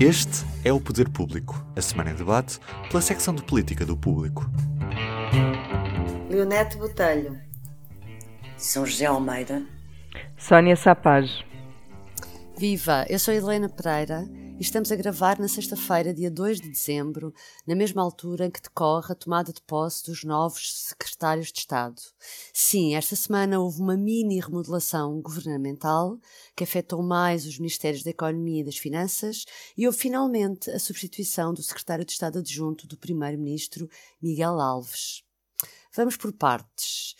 Este é o Poder Público, a semana em debate pela secção de política do Público. Leonete Botelho. São José Almeida. Sónia Sapage. Viva! Eu sou Helena Pereira estamos a gravar na sexta-feira, dia 2 de dezembro, na mesma altura em que decorre a tomada de posse dos novos secretários de Estado. Sim, esta semana houve uma mini remodelação governamental que afetou mais os Ministérios da Economia e das Finanças e houve finalmente a substituição do secretário de Estado adjunto do Primeiro-Ministro Miguel Alves. Vamos por partes.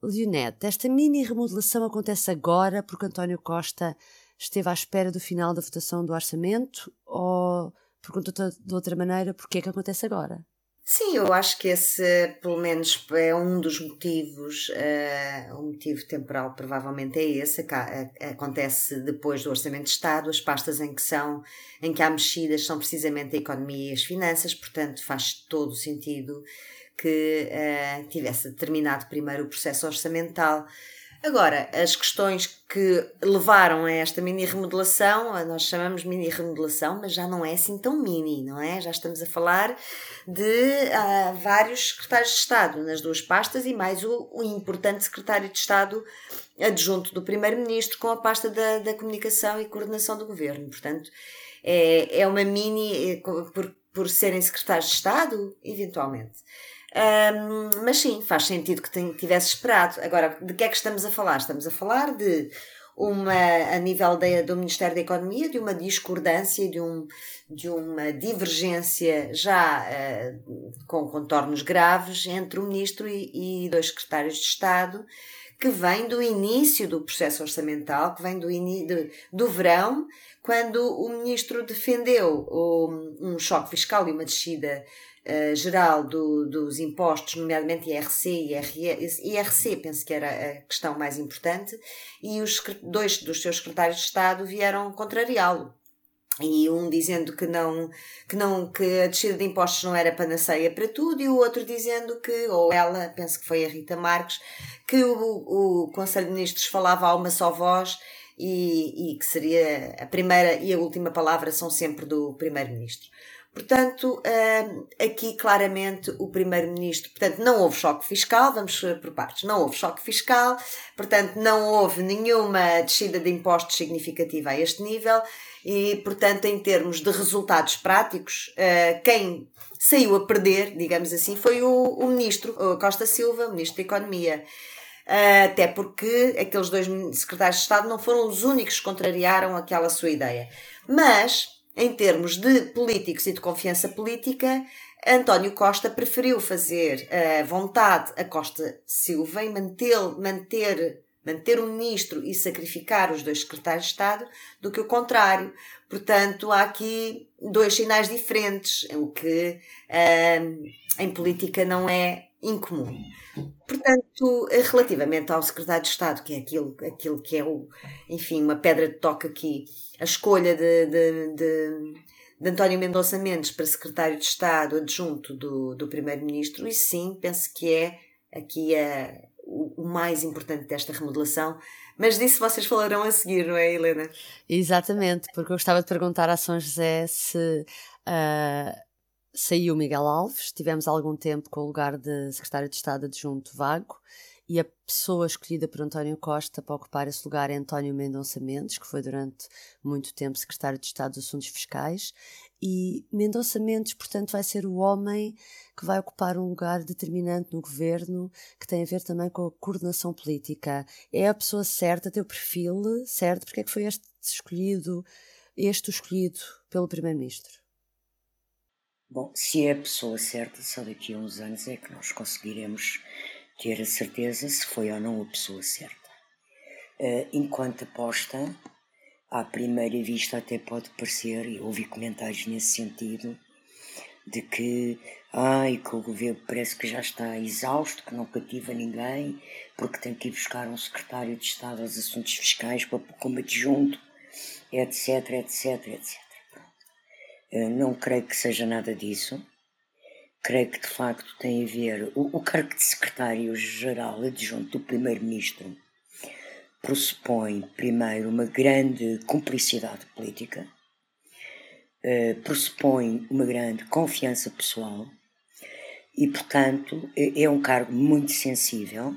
Leonete, esta mini remodelação acontece agora porque António Costa esteve à espera do final da votação do orçamento ou, pergunto de outra maneira, porquê é que acontece agora? Sim, eu acho que esse, pelo menos, é um dos motivos. Uh, o motivo temporal provavelmente é esse. Acontece depois do Orçamento de Estado, as pastas em que são, em que há mexidas são precisamente a economia e as finanças, portanto faz todo o sentido que uh, tivesse terminado primeiro o processo orçamental Agora, as questões que levaram a esta mini remodelação, nós chamamos mini remodelação, mas já não é assim tão mini, não é? Já estamos a falar de uh, vários secretários de Estado nas duas pastas e mais o, o importante secretário de Estado adjunto do Primeiro-Ministro com a pasta da, da comunicação e coordenação do governo. Portanto, é, é uma mini, eh, por, por serem secretários de Estado, eventualmente. Um, mas sim, faz sentido que tivesse esperado. Agora, de que é que estamos a falar? Estamos a falar de uma, a nível de, do Ministério da Economia, de uma discordância, de, um, de uma divergência já uh, com contornos graves entre o Ministro e, e dois secretários de Estado, que vem do início do processo orçamental, que vem do, do, do verão, quando o Ministro defendeu um choque fiscal e uma descida uh, geral do, dos impostos, nomeadamente IRC e IRC, penso que era a questão mais importante, e os dois dos seus secretários de Estado vieram contrariá-lo. E um dizendo que não, que não, que a descida de impostos não era panaceia para tudo, e o outro dizendo que, ou ela, penso que foi a Rita Marques, que o, o Conselho de Ministros falava a uma só voz e, e que seria a primeira e a última palavra são sempre do Primeiro-Ministro. Portanto, aqui claramente o Primeiro-Ministro, portanto, não houve choque fiscal, vamos por partes, não houve choque fiscal, portanto, não houve nenhuma descida de impostos significativa a este nível e, portanto, em termos de resultados práticos, hum, quem saiu a perder, digamos assim, foi o, o Ministro o Costa Silva, Ministro da Economia. Hum, até porque aqueles dois secretários de Estado não foram os únicos que contrariaram aquela sua ideia. Mas, em termos de políticos e de confiança política, António Costa preferiu fazer a vontade a Costa Silva e manter, manter, manter o ministro e sacrificar os dois secretários de Estado do que o contrário. Portanto, há aqui dois sinais diferentes, o que hum, em política não é incomum. Portanto, relativamente ao secretário de Estado, que é aquilo, aquilo que é o, enfim, uma pedra de toque aqui, a escolha de, de, de, de António Mendonça Mendes para secretário de Estado adjunto do, do Primeiro-Ministro, e sim, penso que é aqui a, o, o mais importante desta remodelação. Mas disso vocês falarão a seguir, não é, Helena? Exatamente, porque eu gostava de perguntar a São José se. Uh, saiu Miguel Alves, tivemos algum tempo com o lugar de secretário de Estado adjunto vago e a pessoa escolhida por António Costa para ocupar esse lugar é António Mendonça Mendes, que foi durante muito tempo secretário de Estado dos Assuntos Fiscais. E Mendonça Mendes, portanto, vai ser o homem que vai ocupar um lugar determinante no governo, que tem a ver também com a coordenação política. É a pessoa certa, teu perfil certo, porque é que foi este escolhido, este escolhido pelo Primeiro-Ministro? Bom, se é a pessoa certa, só daqui a uns anos é que nós conseguiremos ter a certeza se foi ou não a pessoa certa. Uh, enquanto aposta, à primeira vista até pode parecer, e ouvi comentários nesse sentido, de que, ai, que o governo parece que já está exausto, que não cativa ninguém, porque tem que ir buscar um secretário de Estado aos assuntos fiscais para como adjunto, etc, etc, etc. Uh, não creio que seja nada disso creio que de facto tem a ver. O, o cargo de secretário-geral adjunto do primeiro-ministro pressupõe, primeiro, uma grande cumplicidade política. uh, pressupõe uma grande confiança pessoal e, portanto, é, é um cargo muito sensível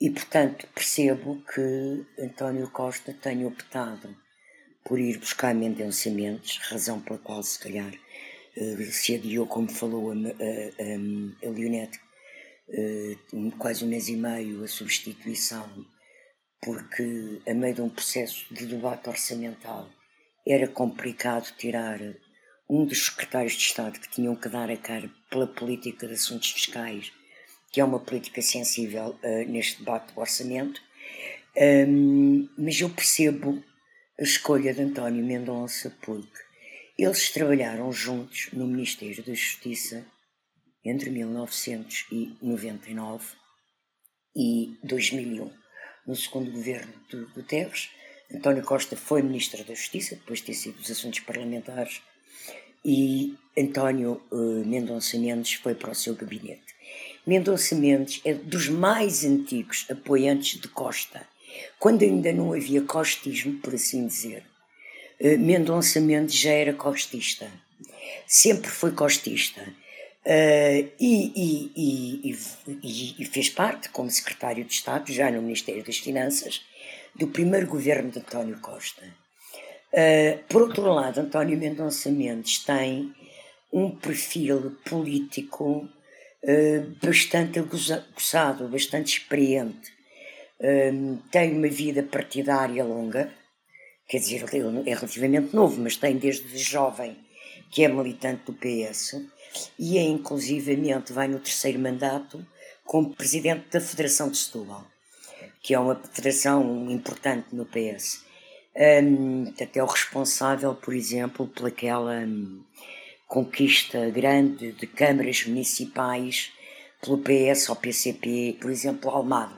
e, portanto, percebo que António Costa tenha optado por ir buscar mendensamentos, razão pela qual, se calhar, uh, se adiou, como falou a, a, a, Leonete, uh, quase um mês e meio a substituição, porque, a meio de um processo de debate orçamental, era complicado tirar um dos secretários de Estado que tinham que dar a cara pela política de assuntos fiscais, que é uma política sensível uh, neste debate do orçamento. Um, mas eu percebo a escolha de António Mendonça porque eles trabalharam juntos no Ministério da Justiça entre 1999 e 2001, no segundo governo de Guterres. António Costa foi Ministro da Justiça, depois de ter sido dos Assuntos Parlamentares, e António uh, Mendonça Mendes foi para o seu gabinete. Mendonça Mendes é dos mais antigos apoiantes de Costa, quando ainda não havia costismo, por assim dizer. Uh, Mendonça Mendes já era costista, sempre foi costista. Uh, e, e, e, e, fez parte, como secretário de Estado, já no Ministério das Finanças, do primeiro governo de António Costa. Uh, por outro lado, António Mendonça Mendes tem um perfil político uh, bastante aguçado, bastante experiente. Uh, tem uma vida partidária longa, quer dizer, ele é relativamente novo, mas tem desde jovem que é militante do PS e é inclusivamente, vai no terceiro mandato, como presidente da Federação de Setúbal, que é uma federação importante no PS. Um, até o responsável, por exemplo, pelaquela um, conquista grande de câmaras municipais pelo PS ou PCP, por exemplo, Almada, é?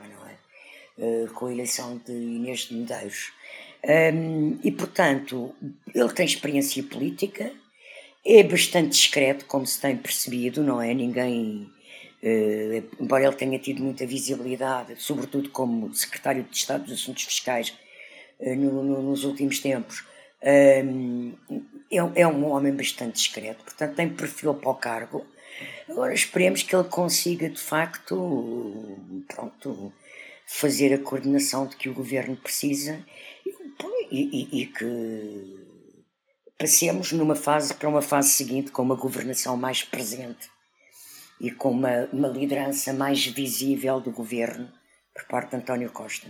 Com a eleição de Inês de Medeiros. Um, e, portanto, ele tem experiência política, é bastante discreto, como se tem percebido, não é? Ninguém. Uh, embora ele tenha tido muita visibilidade, sobretudo como secretário de Estado dos Assuntos Fiscais, eh, no, no, nos últimos tempos. É, é, um homem bastante discreto, portanto tem perfil para o cargo. Agora esperemos que ele consiga de facto pronto, fazer a coordenação de que o governo precisa e, e, e que passemos numa fase para uma fase seguinte com uma governação mais presente e com uma, uma liderança mais visível do governo por parte de António Costa.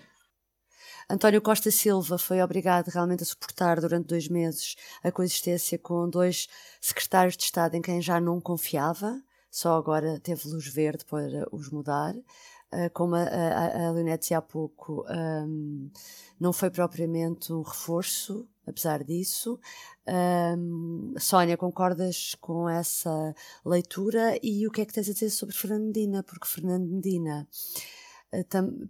António Costa Silva foi obrigado realmente a suportar durante dois meses a coexistência com dois secretários de Estado em quem já não confiava, só agora teve luz verde para os mudar. Uh, como a, a, a Leonete disse há pouco, um, não foi propriamente um reforço, apesar disso. Um, Sónia, concordas com essa leitura? E o que é que tens a dizer sobre Fernando Medina? Porque Fernando Medina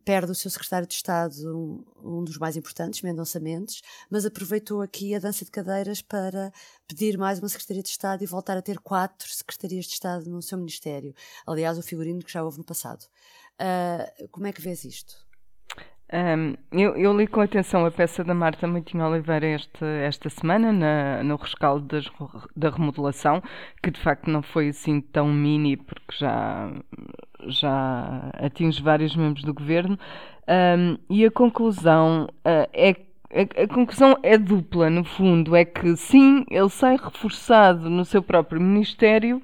perde o seu secretário de Estado, um, um, dos mais importantes, Mendonça Mendes, mas aproveitou aqui a dança de cadeiras para pedir mais uma Secretaria de Estado e voltar a ter quatro Secretarias de Estado no seu Ministério. Aliás, o figurino que já houve no passado. Uh, como é que vês isto? Um, eu, eu, li com atenção a peça da Marta Moutinho Oliveira esta, esta semana, na, no rescaldo das, da remodelação, que de facto não foi assim tão mini, porque já, já atinge vários membros do governo. Um, e a conclusão uh, é a, a conclusão é dupla, no fundo, é que sim, ele sai reforçado no seu próprio ministério,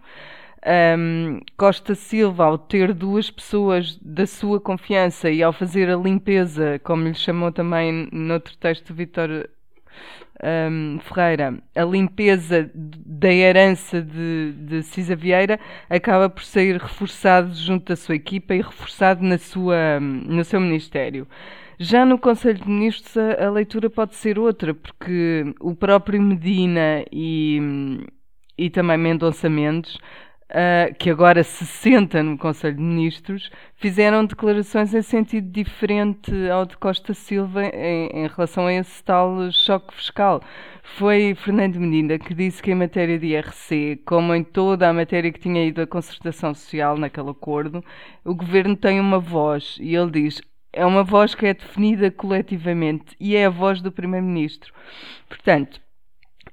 um, Costa Silva, ao ter duas pessoas da sua confiança e ao fazer a limpeza, como lhe chamou também noutro texto Vitor um, Ferreira, a limpeza da herança de, de Cisa Vieira acaba por sair reforçado junto da sua equipa e reforçado na sua, no seu ministério. Já no Conselho de Ministros a, a leitura pode ser outra, porque o próprio Medina e, e também Mendonça Mendes Uh, que agora se senta no Conselho de Ministros, fizeram declarações em sentido diferente ao de Costa Silva em, em, relação a esse tal choque fiscal. Foi Fernando Medina que disse que em matéria de IRC, como em toda a matéria que tinha ido à concertação social naquele acordo, o governo tem uma voz e ele diz é uma voz que é definida coletivamente e é a voz do Primeiro-Ministro. Portanto,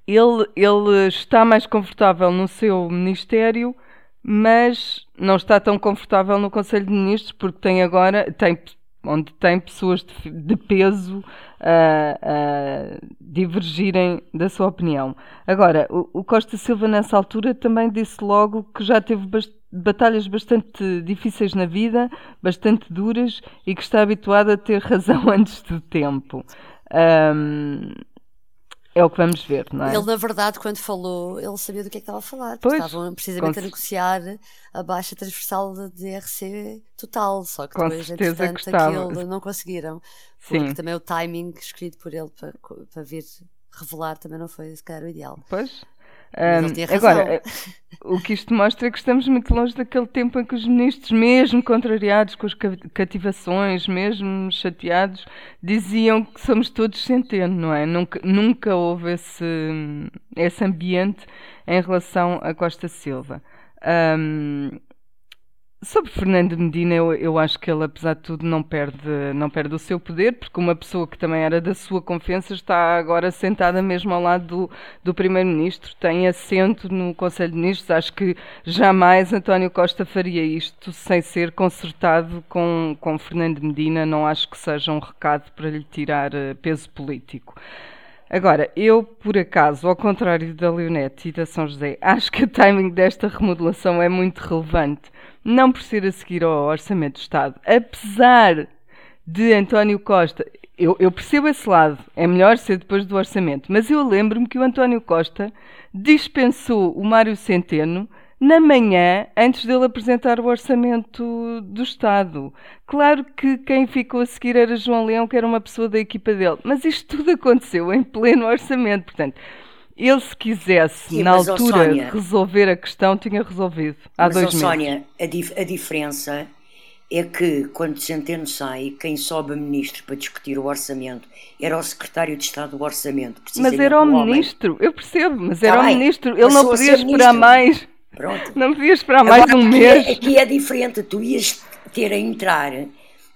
ele, ele está mais confortável no seu ministério, mas não está tão confortável no Conselho de Ministros, porque tem agora, tem, onde tem pessoas de, de peso a, a, divergirem da sua opinião. Agora, o, o, Costa Silva, nessa altura, também disse logo que já teve batalhas bastante difíceis na vida, bastante duras e que está habituado a ter razão antes do tempo. Um, é o que vamos ver, não é? Ele, na verdade, quando falou, ele sabia do que é que estava a falar. Pois, estavam precisamente a negociar a baixa transversal de DRC total, só que depois, entretanto, aquilo não conseguiram. Porque Sim. também o timing escrito por ele para, para vir revelar também não foi, se calhar, o ideal. Pois. Um, agora, o que isto mostra é que estamos muito longe daquele tempo em que os ministros, mesmo contrariados com as cativações, mesmo chateados, diziam que somos todos centeno, não é? Nunca, nunca houve esse, esse ambiente em relação a Costa Silva. Um, Sobre Fernando Medina, eu, eu acho que ele, apesar de tudo, não perde, não perde o seu poder, porque uma pessoa que também era da sua confiança está agora sentada mesmo ao lado do, do Primeiro-Ministro, tem assento no Conselho de Ministros. Acho que jamais António Costa faria isto sem ser consertado com, com Fernando Medina. Não acho que seja um recado para lhe tirar eh, peso político. Agora, eu, por acaso, ao contrário da Leonete e da São José, acho que o timing desta remodelação é muito relevante não por ser a seguir ao Orçamento do Estado, apesar de António Costa. Eu, eu, percebo esse lado, é melhor ser depois do orçamento, mas eu lembro-me que o António Costa dispensou o Mário Centeno na manhã antes dele apresentar o orçamento do Estado. Claro que quem ficou a seguir era João Leão, que era uma pessoa da equipa dele, mas isto tudo aconteceu em pleno orçamento, portanto. Ele, se quisesse, Sim, na altura, Sónia, resolver a questão, tinha resolvido há mas, dois meses. Sónia, a, dif a diferença é que, quando Centeno sai, quem sobe a ministro para discutir o orçamento era o secretário de Estado do Orçamento. Mas era o, ministro, eu percebo, mas tá era o ministro. Ele não podia esperar mais. Pronto. Não podia esperar Agora, mais um aqui mês. É, aqui é diferente, tu ias ter a entrar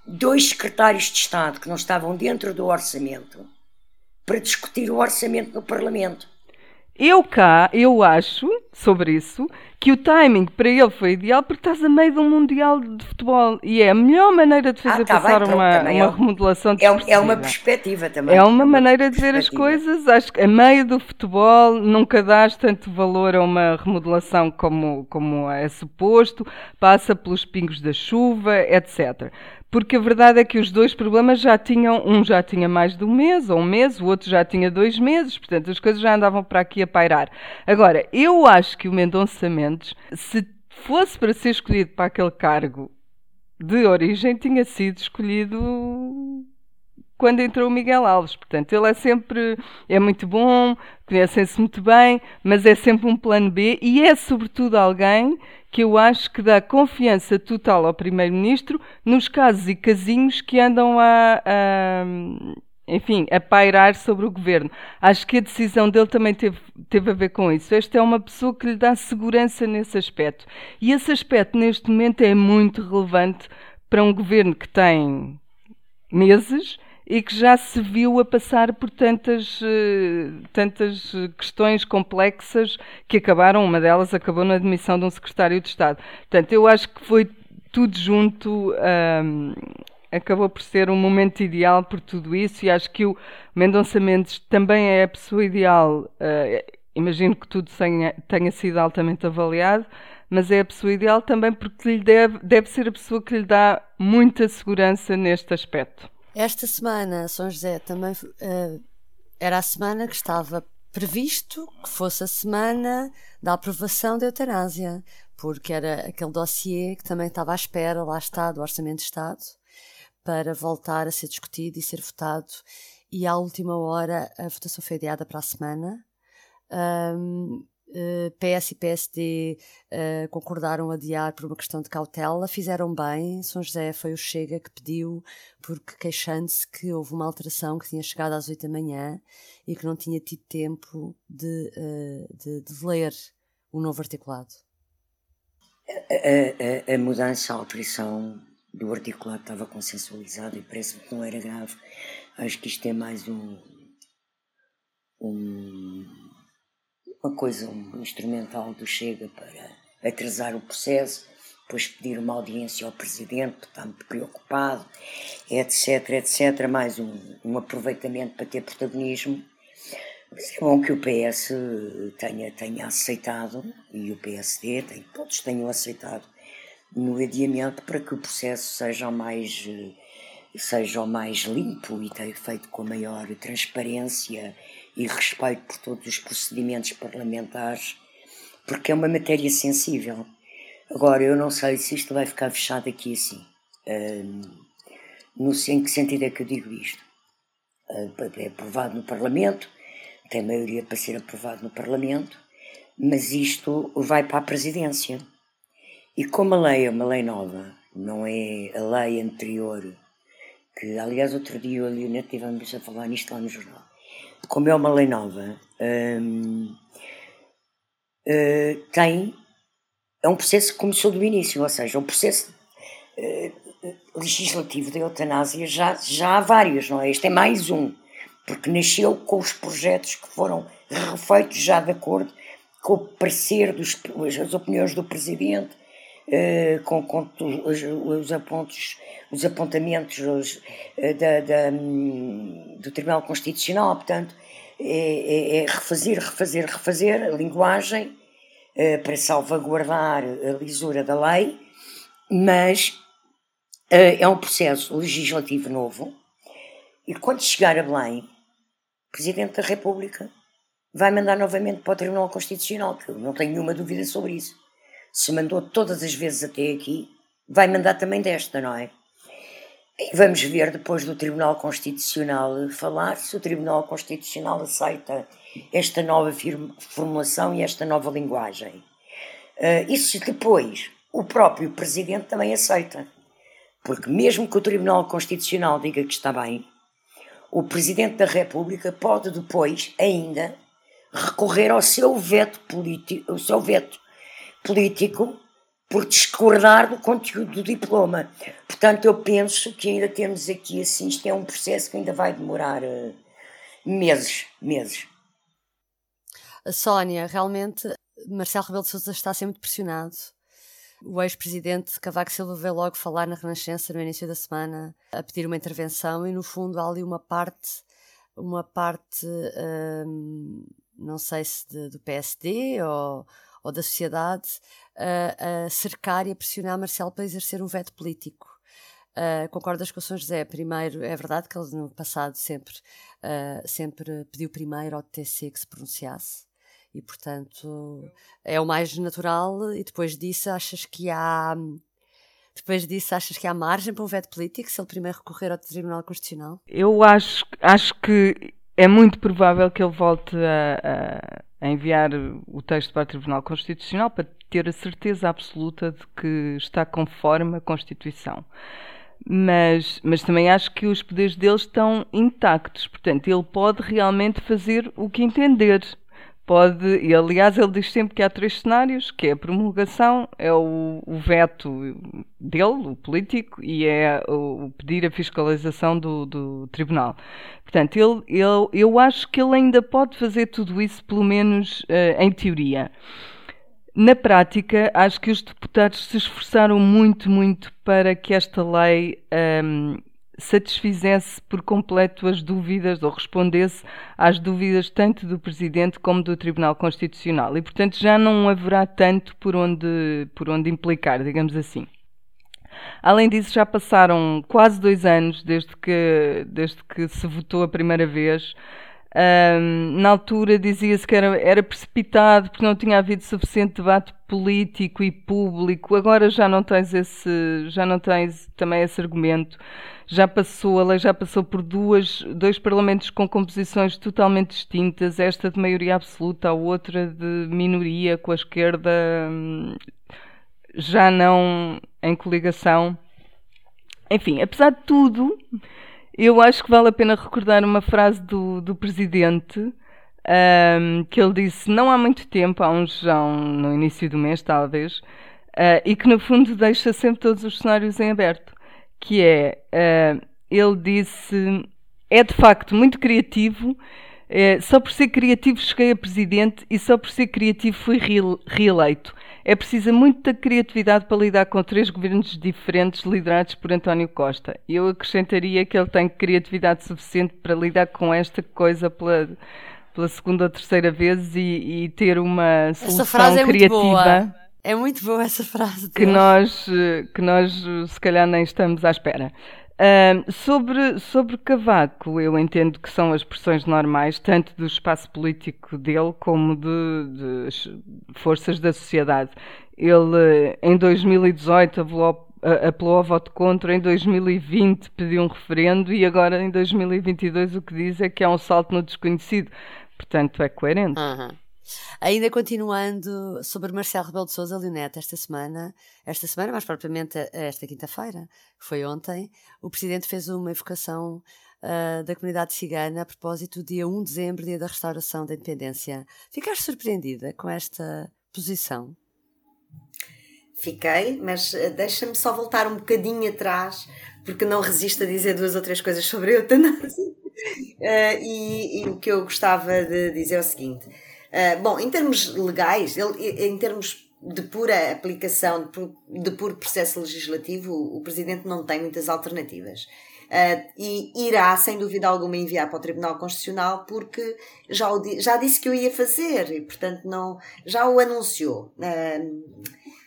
dois secretários de Estado que não estavam dentro do orçamento para discutir o orçamento no Parlamento. Eu cá, eu acho, sobre isso, que o timing para ele foi ideal porque estás a meio de um Mundial de Futebol e é a melhor maneira de fazer ah, tá passar bem, uma, uma é, remodelação de é, é uma perspectiva também. É uma maneira de ver as coisas. Acho que a meio do futebol nunca dás tanto valor a uma remodelação como, como é suposto, passa pelos pingos da chuva, etc porque a verdade é que os dois problemas já tinham, um já tinha mais de um mês ou um mês, o outro já tinha dois meses, portanto as coisas já andavam para aqui a pairar. Agora, eu acho que o Mendonça Mendes, se fosse para ser escolhido para aquele cargo de origem, tinha sido escolhido quando entrou o Miguel Alves. Portanto, ele é sempre é muito bom, conhecem-se muito bem, mas é sempre um plano B e é sobretudo alguém que eu acho que dá confiança total ao Primeiro-Ministro nos casos e casinhos que andam a, a, enfim, a pairar sobre o governo. Acho que a decisão dele também teve, teve a ver com isso. Esta é uma pessoa que lhe dá segurança nesse aspecto. E esse aspecto, neste momento, é muito relevante para um governo que tem meses e que já se viu a passar por tantas, eh, tantas questões complexas que acabaram, uma delas acabou na admissão de um secretário de Estado. Portanto, eu acho que foi tudo junto. Um, acabou por ser um momento ideal por tudo isso e acho que o Mendonça Mendes também é a pessoa ideal. Uh, imagino que tudo tenha, tenha sido altamente avaliado, mas é a pessoa ideal também porque lhe deve, deve ser a pessoa que lhe dá muita segurança neste aspecto. Esta semana, São José, também uh, era a semana que estava previsto que fosse a semana da aprovação da eutanásia, porque era aquele dossiê que também estava à espera, lá está, do Orçamento de Estado, para voltar a ser discutido e ser votado. E à última hora a votação foi adiada para a semana. Um, PS e PSD uh, concordaram adiar por uma questão de cautela, fizeram bem. São José foi o Chega que pediu, porque queixando-se que houve uma alteração que tinha chegado às 8 da manhã e que não tinha tido tempo de, uh, de, de ler o novo articulado. A, a, a, mudança, a alteração do articulado estava consensualizada e parece-me que não era grave. Acho que isto é mais um, um uma coisa um instrumental do Chega para atrasar o processo, depois pedir uma audiência ao Presidente, está muito preocupado, etc, etc, mais um, um aproveitamento para ter protagonismo. Mas é bom que o PS tenha, tenha aceitado, e o PSD, tem, todos tenham aceitado, no adiamento para que o processo seja o mais, seja o mais limpo e tenha feito com a maior transparência e respeito por todos os procedimentos parlamentares, porque é uma matéria sensível. Agora, eu não sei se isto vai ficar fechado aqui assim. Um, no, em que sentido é que eu digo isto? é aprovado no Parlamento, tem maioria para ser aprovado no Parlamento, mas isto vai para a Presidência. E como a lei é uma lei nova, não é a lei anterior, que aliás outro dia eu e o Neto estivemos a falar nisto lá no jornal, como é uma lei nova, hum, uh, tem. É um processo que começou do início, ou seja, um processo uh, legislativo da eutanásia já, já há vários, não é? Este é mais um, porque nasceu com os projetos que foram refeitos já de acordo com o parecer, dos, as opiniões do Presidente, uh, com, com os, os, apontos, os apontamentos os, da, da, hum, do Tribunal Constitucional, portanto, é, é, é refazer, refazer, refazer a linguagem uh, para salvaguardar a lisura da lei, mas é um processo legislativo novo e quando chegar a Belém, o Presidente da República vai mandar novamente para o Tribunal Constitucional, que eu não tenho nenhuma dúvida sobre isso. Se mandou todas as vezes até aqui, vai mandar também desta, não é? E vamos ver depois do Tribunal Constitucional falar se o Tribunal Constitucional aceita esta nova formulação e esta nova linguagem. Uh, e se depois o próprio Presidente também aceita. Porque mesmo que o Tribunal Constitucional diga que está bem, o Presidente da República pode depois ainda recorrer ao seu veto político, ao seu veto político por discordar do conteúdo do diploma. Portanto, eu penso que ainda temos aqui, assim, isto é um processo que ainda vai demorar uh, meses, meses. Sónia, realmente, Marcelo Rebelo de Sousa está muito pressionado. O ex-presidente Cavaco Silva veio logo falar na Renascença no início da semana, a pedir uma intervenção e, no fundo, há ali uma parte, uma parte, hum, não sei se de, do PSD ou ou da sociedade a, a cercar e a pressionar Marcelo para exercer um veto político. Uh, concordas com o Sr. José? Primeiro, é verdade que ele no passado sempre, uh, sempre pediu primeiro ao TC que se pronunciasse e, portanto, é o mais natural. E depois disso, achas que há. Depois disso, achas que há margem para um veto político se ele primeiro recorrer ao Tribunal Constitucional? Eu acho, acho que é muito provável que ele volte a, a enviar o texto para o Tribunal Constitucional para ter a certeza absoluta de que está conforme a Constituição. Mas, mas também acho que os poderes dele estão intactos, portanto, ele pode realmente fazer o que entender pode, e aliás ele diz sempre que há três cenários, que é a promulgação, é o, o veto dele, o político, e é o, pedir a fiscalização do, do tribunal. Portanto, ele, ele, eu acho que ele ainda pode fazer tudo isso, pelo menos uh, em teoria. Na prática, acho que os deputados se esforçaram muito, muito para que esta lei um, ehm, satisfizesse por completo as dúvidas ou respondesse às dúvidas tanto do Presidente como do Tribunal Constitucional. E, portanto, já não haverá tanto por onde, por onde implicar, digamos assim. Além disso, já passaram quase dois anos desde que, desde que se votou a primeira vez. Um, na altura dizia-se que era, era precipitado porque não tinha havido suficiente debate político e público. Agora já não tens esse, já não tens também esse argumento já passou, a lei já passou por duas, dois parlamentos com composições totalmente distintas, esta de maioria absoluta, a outra de minoria com a esquerda hum, já não em coligação. Enfim, apesar de tudo, eu acho que vale a pena recordar uma frase do, do presidente um, que ele disse não há muito tempo, há uns já um, no início do mês talvez, uh, e que no fundo deixa sempre todos os cenários em aberto que é, uh, ele disse, é de facto muito criativo, É, só por ser criativo cheguei a presidente e só por ser criativo fui reeleito. É preciso muita criatividade para lidar com três governos diferentes liderados por António Costa. Eu acrescentaria que ele tem criatividade suficiente para lidar com esta coisa pela, pela segunda ou terceira vez e, e ter uma solução é criativa. É muito boa essa frase. Que nós, que nós se calhar nem estamos à espera. Uh, sobre, sobre Cavaco, eu entendo que são as pressões normais, tanto do espaço político dele como de, de forças da sociedade. Ele, em 2018, apelou, apelou ao voto contra, em 2020 pediu um referendo e agora, em 2022, o que diz é que é um salto no desconhecido. Portanto, é coerente. Uhum. Ainda continuando sobre Marcelo Rebelo de Sousa, Leonete, esta semana, esta semana, mais propriamente esta quinta-feira, foi ontem, o Presidente fez uma evocação uh, da comunidade cigana a propósito do dia 1 de dezembro, dia da restauração da independência. Ficaste surpreendida com esta posição? Fiquei, mas uh, deixa-me só voltar um bocadinho atrás, porque não resisto a dizer duas ou três coisas sobre a eutanásia. Uh, e, e, o que eu gostava de dizer é o seguinte: uh, bom, em termos legais, ele, em termos de pura aplicação, de, puro processo legislativo, o, o Presidente não tem muitas alternativas. Uh, e irá, sem dúvida alguma, enviar para o Tribunal Constitucional porque já, o, já disse que eu ia fazer e, portanto, não, já o anunciou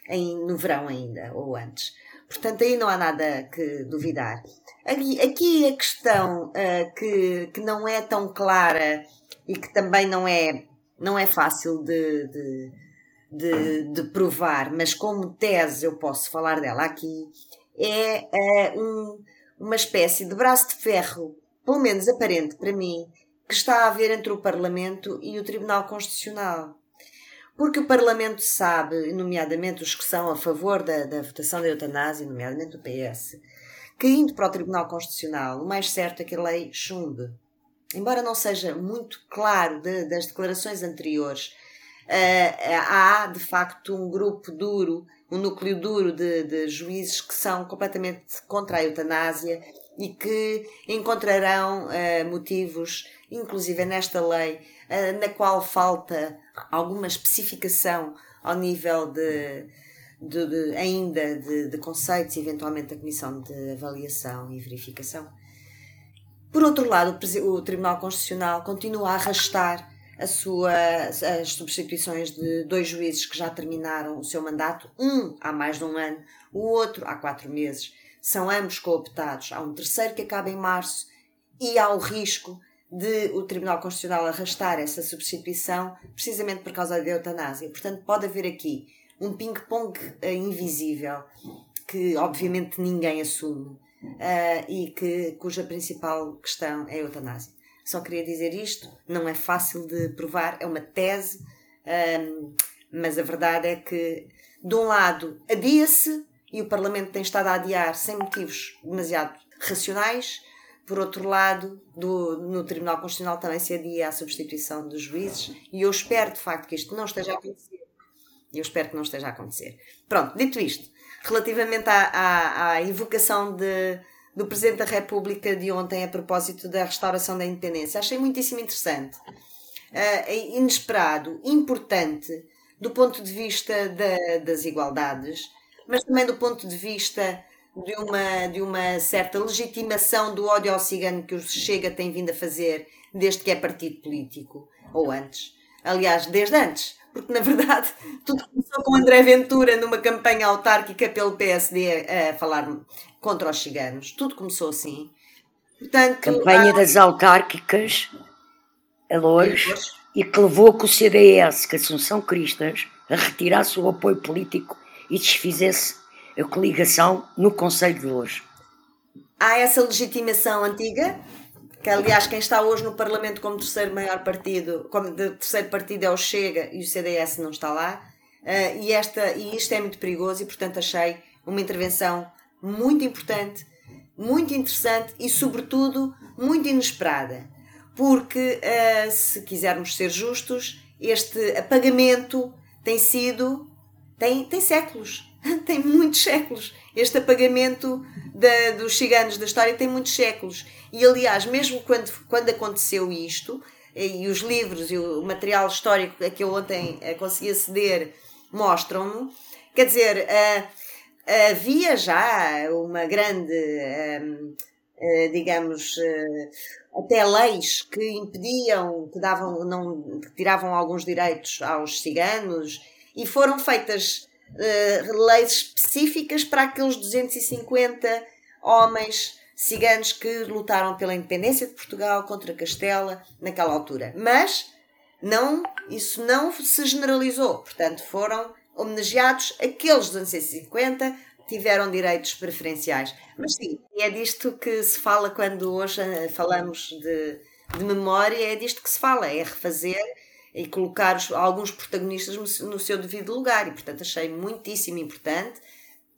em, no verão ainda, ou antes. Portanto, aí não há nada que duvidar. Aqui, aqui a questão uh, que, que não é tão clara e que também não é, não é fácil de, de, de, de provar, mas como tese eu posso falar dela aqui, é uh, um, uma espécie de braço de ferro, pelo menos aparente para mim, que está a haver entre o Parlamento e o Tribunal Constitucional. Porque o Parlamento sabe, nomeadamente os que são a favor da, da votação da eutanásia, nomeadamente o PS, que indo para o Tribunal Constitucional, o mais certo é que a lei chumbe. Embora não seja muito claro de, das declarações anteriores, uh, há de facto um grupo duro, um núcleo duro de, de juízes que são completamente contra a eutanásia e que encontrarão uh, motivos, inclusive nesta lei, uh, na qual falta alguma especificação ao nível de, de, de ainda de, de, conceitos, eventualmente da Comissão de Avaliação e Verificação. Por outro lado, o, Tribunal Constitucional continua a arrastar a sua, as substituições de dois juízes que já terminaram o seu mandato, um há mais de um ano, o outro há quatro meses. São ambos cooptados. Há um terceiro que acaba em março e há o risco de o Tribunal Constitucional arrastar essa substituição precisamente por causa da eutanásia. Portanto, pode haver aqui um ping-pong uh, invisível que obviamente ninguém assume uh, e que, cuja principal questão é a eutanásia. Só queria dizer isto, não é fácil de provar, é uma tese, um, ehm, mas a verdade é que, de um lado, adia-se e o Parlamento tem estado a adiar sem motivos demasiado racionais, por outro lado, do, no Tribunal Constitucional também se adia a substituição dos juízes e eu espero de facto que isto não esteja a acontecer. Eu espero que não esteja a acontecer. Pronto, dito isto, relativamente à, à, à invocação de, do Presidente da República de ontem a propósito da restauração da independência, achei muitíssimo interessante, uh, inesperado, importante do ponto de vista da, das igualdades, mas também do ponto de vista de uma, de uma certa legitimação do ódio ao cigano que o Chega tem vindo a fazer desde que é partido político, ou antes. Aliás, desde antes, porque na verdade tudo começou com André Ventura numa campanha autárquica pelo PSD a, falar contra os ciganos. Tudo começou assim. Portanto, campanha há... das autárquicas a Loures e que levou com o CDS, que Assunção Cristas, a retirasse o apoio político e desfizesse a coligação no Conselho de hoje. Há essa legitimação antiga, que aliás quem está hoje no Parlamento como terceiro maior partido, como terceiro partido é o Chega e o CDS não está lá, uh, e, esta, e isto é muito perigoso e portanto achei uma intervenção muito importante, muito interessante e sobretudo muito inesperada, porque uh, se quisermos ser justos, este apagamento tem sido, tem, tem séculos, tem muitos séculos. Este apagamento dos ciganos da história tem muitos séculos. E aliás, mesmo quando, quando aconteceu isto, e os livros e o material histórico a que eu ontem consegui aceder mostram-no. Quer dizer, havia já uma grande, digamos, até leis que impediam, que davam, não, que tiravam alguns direitos aos ciganos e foram feitas leis específicas para aqueles 250 homens ciganos que lutaram pela independência de Portugal contra Castela naquela altura. Mas não, isso não se generalizou. Portanto, foram homenageados aqueles 250 tiveram direitos preferenciais. Mas sim, é disto que se fala quando hoje eh, falamos de, de memória, é disto que se fala, é refazer e colocar os, alguns protagonistas no, no, seu devido lugar. E, portanto, achei muitíssimo importante,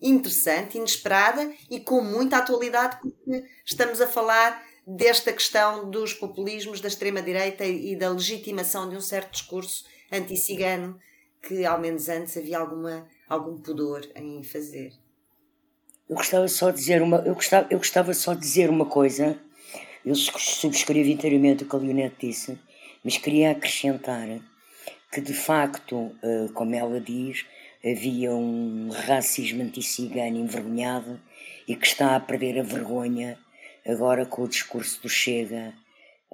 interessante, inesperada e com muita atualidade, porque estamos a falar desta questão dos populismos da extrema-direita e da legitimação de um certo discurso anti-cigano que, ao menos antes, havia alguma, algum pudor em fazer. Eu gostava só de dizer uma, eu gostava, eu gostava só de dizer uma coisa. Eu subscrevo inteiramente o que a Leonete disse, mas queria acrescentar que de facto, eh, como ela diz, havia um racismo anti-cigano envergonhado e que está a perder a vergonha agora com o discurso do Chega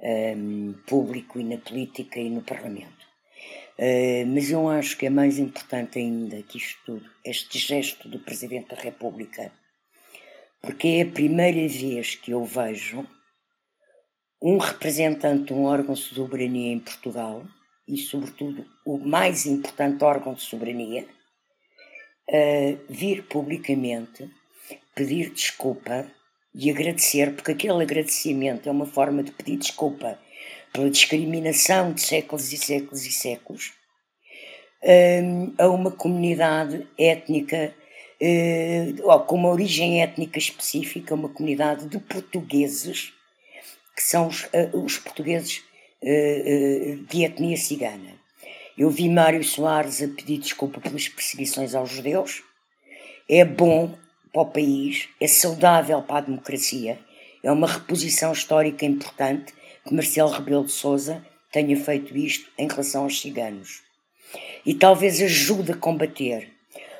um, público e na política e no Parlamento. Uh, mas eu acho que é mais importante ainda que isto tudo, este gesto do Presidente da República, porque é a primeira vez que eu vejo um representante de um órgão de soberania em Portugal, e sobretudo o mais importante órgão de soberania, vir publicamente pedir desculpa e agradecer, porque aquele agradecimento é uma forma de pedir desculpa pela discriminação de séculos e séculos e séculos um, a uma comunidade étnica uh, com uma origem étnica específica, uma comunidade de portugueses, que são os, uh, os portugueses uh, de etnia cigana. Eu vi Mário Soares a pedir desculpa pelas perseguições aos judeus. É bom para o país, é saudável para a democracia, é uma reposição histórica importante que Marcelo Rebelo de Sousa tenha feito isto em relação aos ciganos. E talvez ajude a combater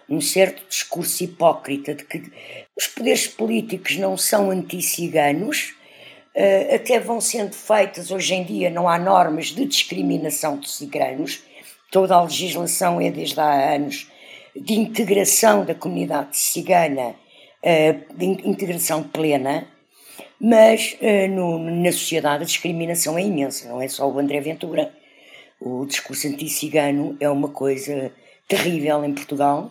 um certo discurso hipócrita de que os poderes políticos não são anti-ciganos, uh, até vão sendo feitas, hoje em dia não há normas de discriminação de ciganos, toda a legislação é desde há anos de integração da comunidade cigana, uh, de integração plena, mas uh, no, na sociedade a discriminação é imensa, não é só o André Ventura. O discurso anti-cigano é uma coisa terrível em Portugal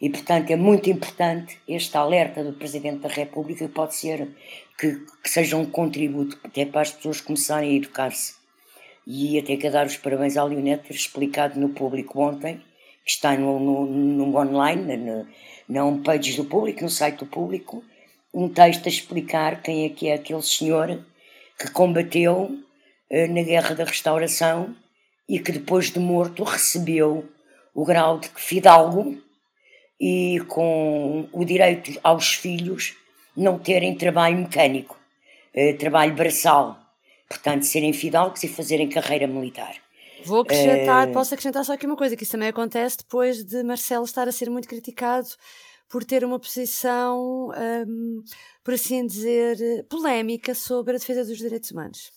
e, portanto, é muito importante este alerta do Presidente da República, que pode ser que, que seja um contributo até para as pessoas começarem a educar-se. E até que dar os parabéns à Leonete ter explicado no público ontem, que está no, no, no online, no, na homepage do público, no site do público, um texto a explicar quem é que é aquele senhor que combateu eh, na Guerra da Restauração e que depois de morto recebeu o grau de fidalgo e com o direito aos filhos não terem trabalho mecânico, eh, trabalho braçal, portanto serem fidalgos e fazerem carreira militar. Vou acrescentar, uh, posso acrescentar só aqui uma coisa, que isso também acontece depois de Marcelo estar a ser muito criticado por ter uma posição, um, por assim dizer, polémica sobre a defesa dos direitos humanos.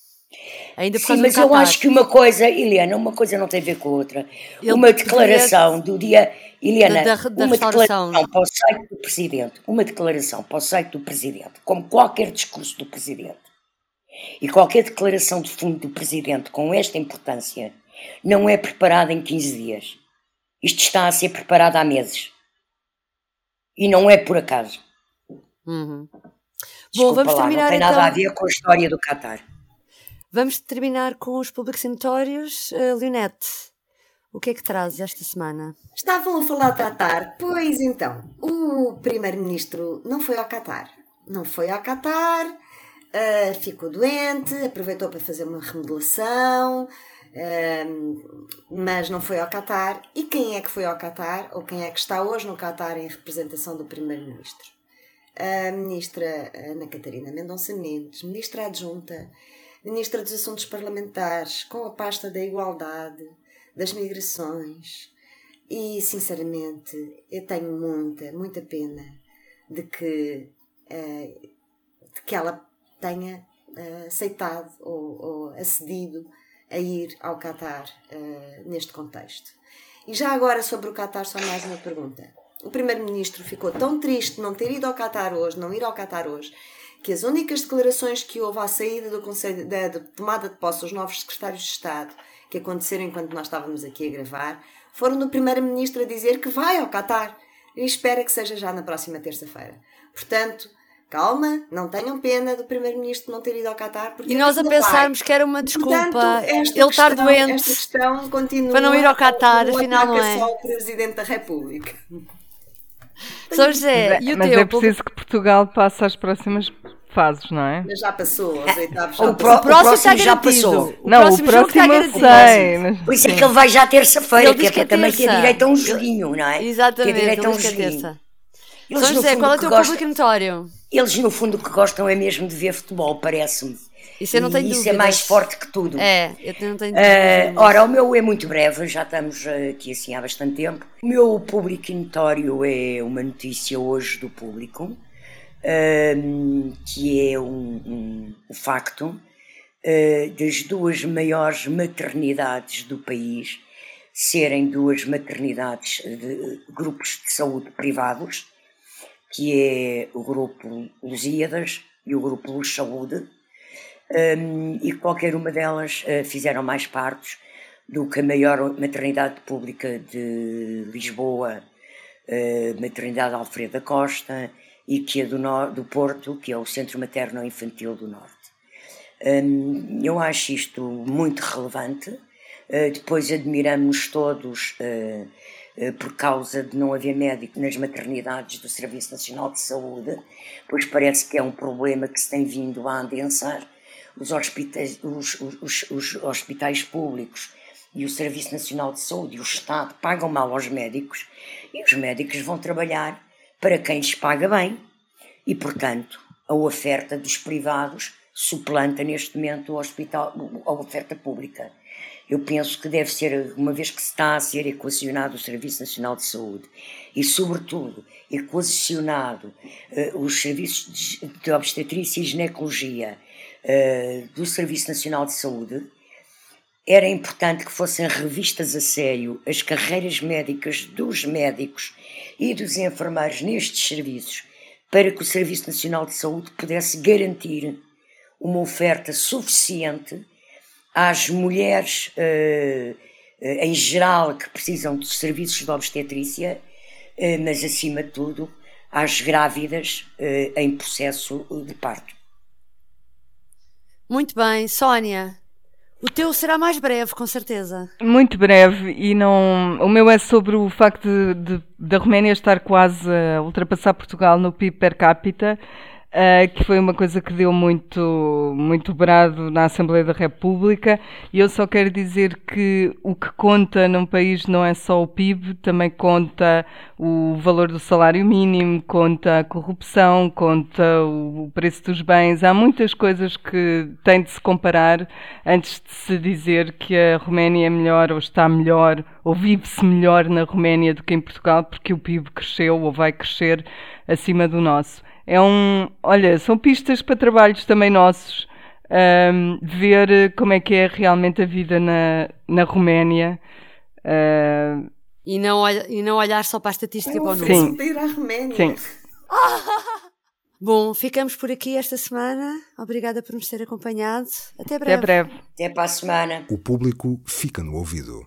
Ainda Sim, mas eu acho que uma coisa, Eliana, uma coisa não tem a ver com a outra. Ele uma declaração do dia. Eliana, da, da uma declaração para o site do Presidente, uma declaração para o site do Presidente, como qualquer discurso do Presidente, e qualquer declaração de fundo do Presidente com esta importância, não é preparada em 15 dias. Isto está a ser preparado há meses. E não é por acaso. Uhum. Bom, vamos lá, terminar não tem então... nada a ver com a história do Qatar. Vamos terminar com os públicos. Uh, Leonete, o que é que traz esta semana? Estavam a falar do Qatar. Pois então, o primeiro-ministro não foi ao Qatar. Não foi ao Qatar, uh, ficou doente, aproveitou para fazer uma remodelação, uh, mas não foi ao Qatar. E quem é que foi ao Qatar, ou quem é que está hoje no Qatar em representação do primeiro-ministro? A ministra Ana Catarina Mendonça Mendes, ministra adjunta Ministra dos Assuntos Parlamentares, com a pasta da igualdade, das migrações. E, sinceramente, eu tenho muita, muita pena de que, uh, de que ela tenha uh, aceitado ou, ou, acedido a ir ao Qatar uh, neste contexto. E já agora sobre o Qatar, só mais uma pergunta. O Primeiro-Ministro ficou tão triste de não ter ido ao Qatar hoje, não ir ao Qatar hoje, que as únicas declarações que houve à saída do Conselho da, da tomada de posse dos novos secretários de Estado, que aconteceram enquanto nós estávamos aqui a gravar, foram do Primeiro-Ministro a dizer que vai ao Qatar e espera que seja já na próxima terça-feira. Portanto, calma, não tenham pena do Primeiro-Ministro não ter ido ao Qatar. E nós a pensarmos vai. que era uma desculpa Portanto, ele questão, estar doente esta questão continua para não ir ao Qatar, afinal não é. só o Presidente da República. São José, e o Mas teu? é preciso que Portugal passe às próximas fases, não é? Mas já passou, aos oitavos já O, passou. pró- O próximo está já passou. O não, próximo o jogo está próximo eu garantido. sei. mas- Por isso é que ele vai já terça-feira, Ele que é que é para também ter direito a um joguinho, não é? Exatamente, ter direito a um que é joguinho. Eles, São José, qual é o teu gostam- público notório? Eles, no fundo, o que gostam é mesmo de ver futebol, parece-me. Isso eu não E tenho isso dúvidas. é mais forte que tudo. É, eu não tenho Ah, dúvidas. ora, o meu é muito breve, já estamos ah, aqui assim há bastante tempo. O meu público notório é uma notícia hoje do público, ah, que é um, um- o facto ah, das duas maiores maternidades do país serem duas maternidades de grupos de saúde privados, que é o grupo Lusíadas e o grupo Luz Saúde, um, e qualquer uma delas uh, fizeram mais partos do que a maior maternidade pública de Lisboa, uh, maternidade Alfredo da Costa, e que a do, Nor- do Porto, que é o Centro Materno Infantil do Norte. Um, eu acho isto muito relevante. Uh, depois admiramos todos, uh, por causa de não haver médico nas maternidades do Serviço Nacional de Saúde, pois parece que é um problema que se tem vindo a adensar. Os hospitais, os, os- os- os hospitais públicos e o Serviço Nacional de Saúde e o Estado pagam mal aos médicos e os médicos vão trabalhar para quem lhes paga bem e, portanto, a oferta dos privados suplanta neste momento o hospital, a oferta pública. Eu penso que deve ser, uma vez que está a ser equacionado o Serviço Nacional de Saúde e, sobretudo, equacionado eh, os serviços de, de obstetrícia e ginecologia eh, do Serviço Nacional de Saúde, era importante que fossem revistas a sério as carreiras médicas dos médicos e dos enfermeiros nestes serviços, para que o Serviço Nacional de Saúde pudesse garantir uma oferta suficiente às mulheres, eh, em geral, que precisam de serviços de obstetrícia, eh, mas acima de tudo às grávidas eh, em processo de parto. Muito bem, Sónia. O teu será mais breve, com certeza. Muito breve e não. O meu é sobre o facto de, de- da Roménia estar quase a ultrapassar Portugal no PIB per capita, eh, que foi uma coisa que deu muito, muito brado na Assembleia da República. E eu só quero dizer que o que conta num país não é só o PIB, também conta o valor do salário mínimo, conta a corrupção, conta o preço dos bens. Há muitas coisas que têm de se comparar antes de se dizer que a Roménia é melhor ou está melhor ou vive-se melhor na Roménia do que em Portugal, porque o PIB cresceu ou vai crescer acima do nosso. É um, olha, são pistas para trabalhos também nossos, ahm, ver como é que é realmente a vida na, na Roménia. Ah, E não, e não olhar só para a estatística e para o número. Sim. para ir à Roménia. sim. Bom, ficamos por aqui esta semana. Obrigada por nos ter acompanhado. Até breve. Até breve. Até para a semana. O público fica no ouvido.